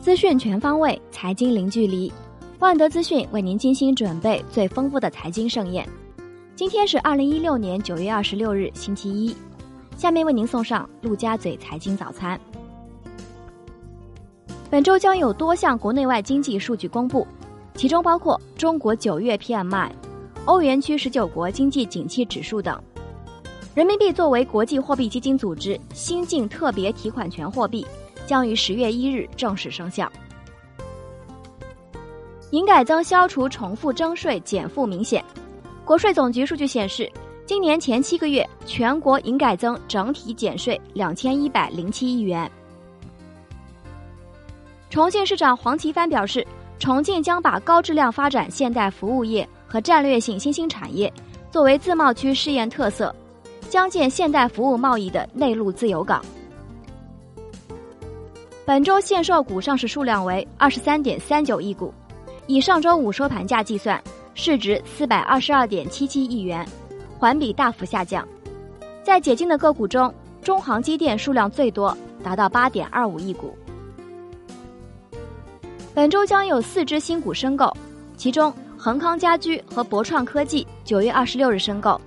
资讯全方位，财经零距离。万德资讯为您精心准备最丰富的财经盛宴。今天是二零一六年九月二十六日，星期一。下面为您送上陆家嘴财经早餐。本周将有多项国内外经济数据公布，其中包括中国九月 PMI、欧元区十九国经济景气指数等。人民币作为国际货币基金组织新进特别提款权货币。将于十月一日正式生效。营改增消除重复征税减负明显。国税总局数据显示，今年前七个月全国营改增整体减税两千一百零七亿元。重庆市长黄奇帆表示，重庆将把高质量发展现代服务业和战略性新兴产业作为自贸区试验特色，将建现代服务贸易的内陆自由港。本周限售股上市数量为二十三点三九亿股，以上周五收盘价计算，市值四百二十二点七七亿元，环比大幅下降。在解禁的个股中，中航机电数量最多，达到八点二五亿股。本周将有四只新股申购，其中恒康家居和博创科技九月二十六日申购，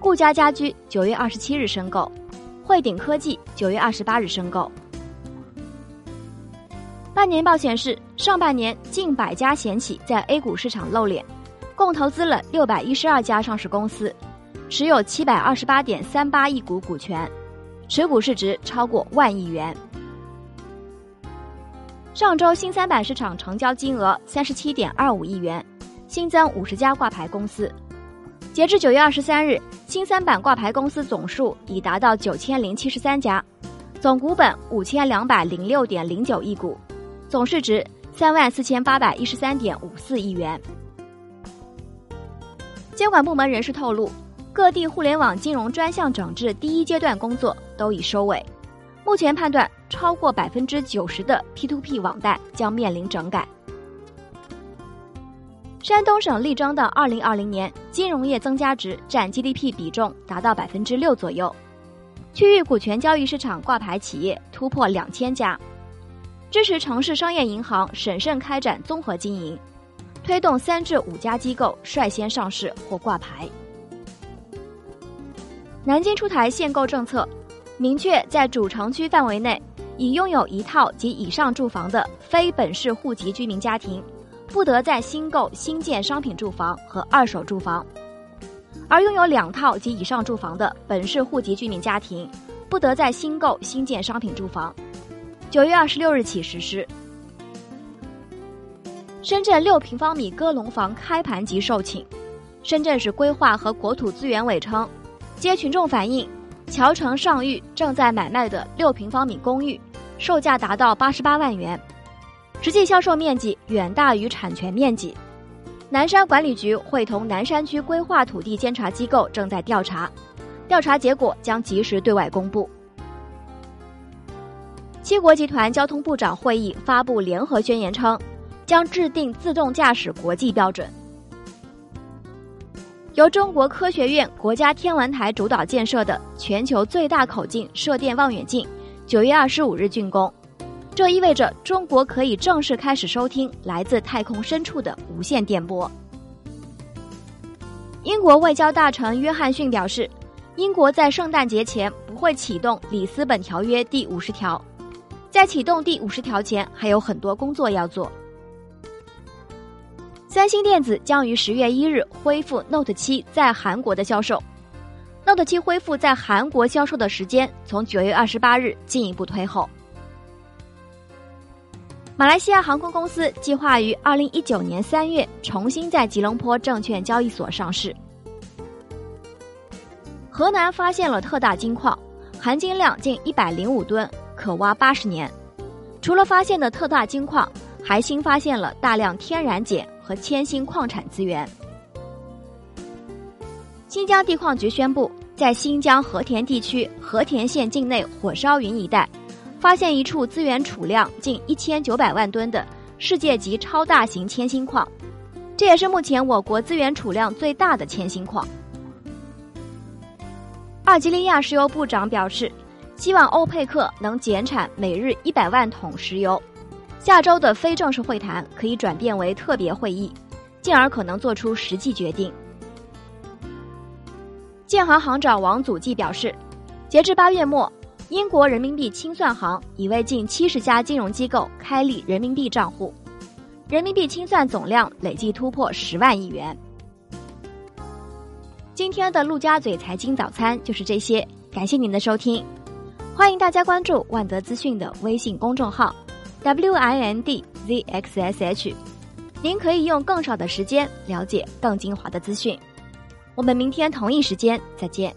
顾家家居九月二十七日申购，汇顶科技九月二十八日申购。半年报显示，上半年近百家险企在 A 股市场露脸，共投资了六百一十二家上市公司，持有七百二十八点三八亿股股权，持股市值超过万亿元。上周新三板市场成交金额三十七点二五亿元，新增五十家挂牌公司。截至九月二十三日，新三板挂牌公司总数已达到九千零七十三家，总股本五千两百零六点零九亿股。总市值三万四千八百一十三点五四亿元。监管部门人士透露，各地互联网金融专项整治第一阶段工作都已收尾，目前判断超过百分之九十的 P2P 网贷将面临整改。山东省力争的二零二零年金融业增加值占 GDP 比重达到百分之六左右，区域股权交易市场挂牌企业突破两千家。支持城市商业银行审慎开展综合经营，推动三至五家机构率先上市或挂牌。南京出台限购政策，明确在主城区范围内，已拥有一套及以上住房的非本市户籍居民家庭，不得再新购新建商品住房和二手住房；而拥有两套及以上住房的本市户籍居民家庭，不得再新购新建商品住房。九月二十六日起实施。深圳六平方米鸽笼房开盘即售罄。深圳市规划和国土资源委称，接群众反映，桥城上域正在买卖的六平方米公寓，售价达到八十八万元，实际销售面积远大于产权面积。南山管理局会同南山区规划土地监察机构正在调查，调查结果将及时对外公布。七国集团交通部长会议发布联合宣言称，将制定自动驾驶国际标准。由中国科学院国家天文台主导建设的全球最大口径射电望远镜，九月二十五日竣工，这意味着中国可以正式开始收听来自太空深处的无线电波。英国外交大臣约翰逊表示，英国在圣诞节前不会启动里斯本条约第五十条。在启动第五十条前，还有很多工作要做。三星电子将于十月一日恢复 Note 七在韩国的销售，Note 七恢复在韩国销售的时间从九月二十八日进一步推后。马来西亚航空公司计划于二零一九年三月重新在吉隆坡证券交易所上市。河南发现了特大金矿，含金量近一百零五吨。可挖八十年。除了发现的特大金矿，还新发现了大量天然碱和铅锌矿产资源。新疆地矿局宣布，在新疆和田地区和田县境内火烧云一带，发现一处资源储量近一千九百万吨的世界级超大型铅锌矿，这也是目前我国资源储量最大的铅锌矿。阿尔及利亚石油部长表示。希望欧佩克能减产每日一百万桶石油，下周的非正式会谈可以转变为特别会议，进而可能做出实际决定。建行行长王祖继表示，截至八月末，英国人民币清算行已为近七十家金融机构开立人民币账户，人民币清算总量累计突破十万亿元。今天的陆家嘴财经早餐就是这些，感谢您的收听，欢迎大家关注万德资讯的微信公众号 w i n d z x s h，您可以用更少的时间了解更精华的资讯。我们明天同一时间再见。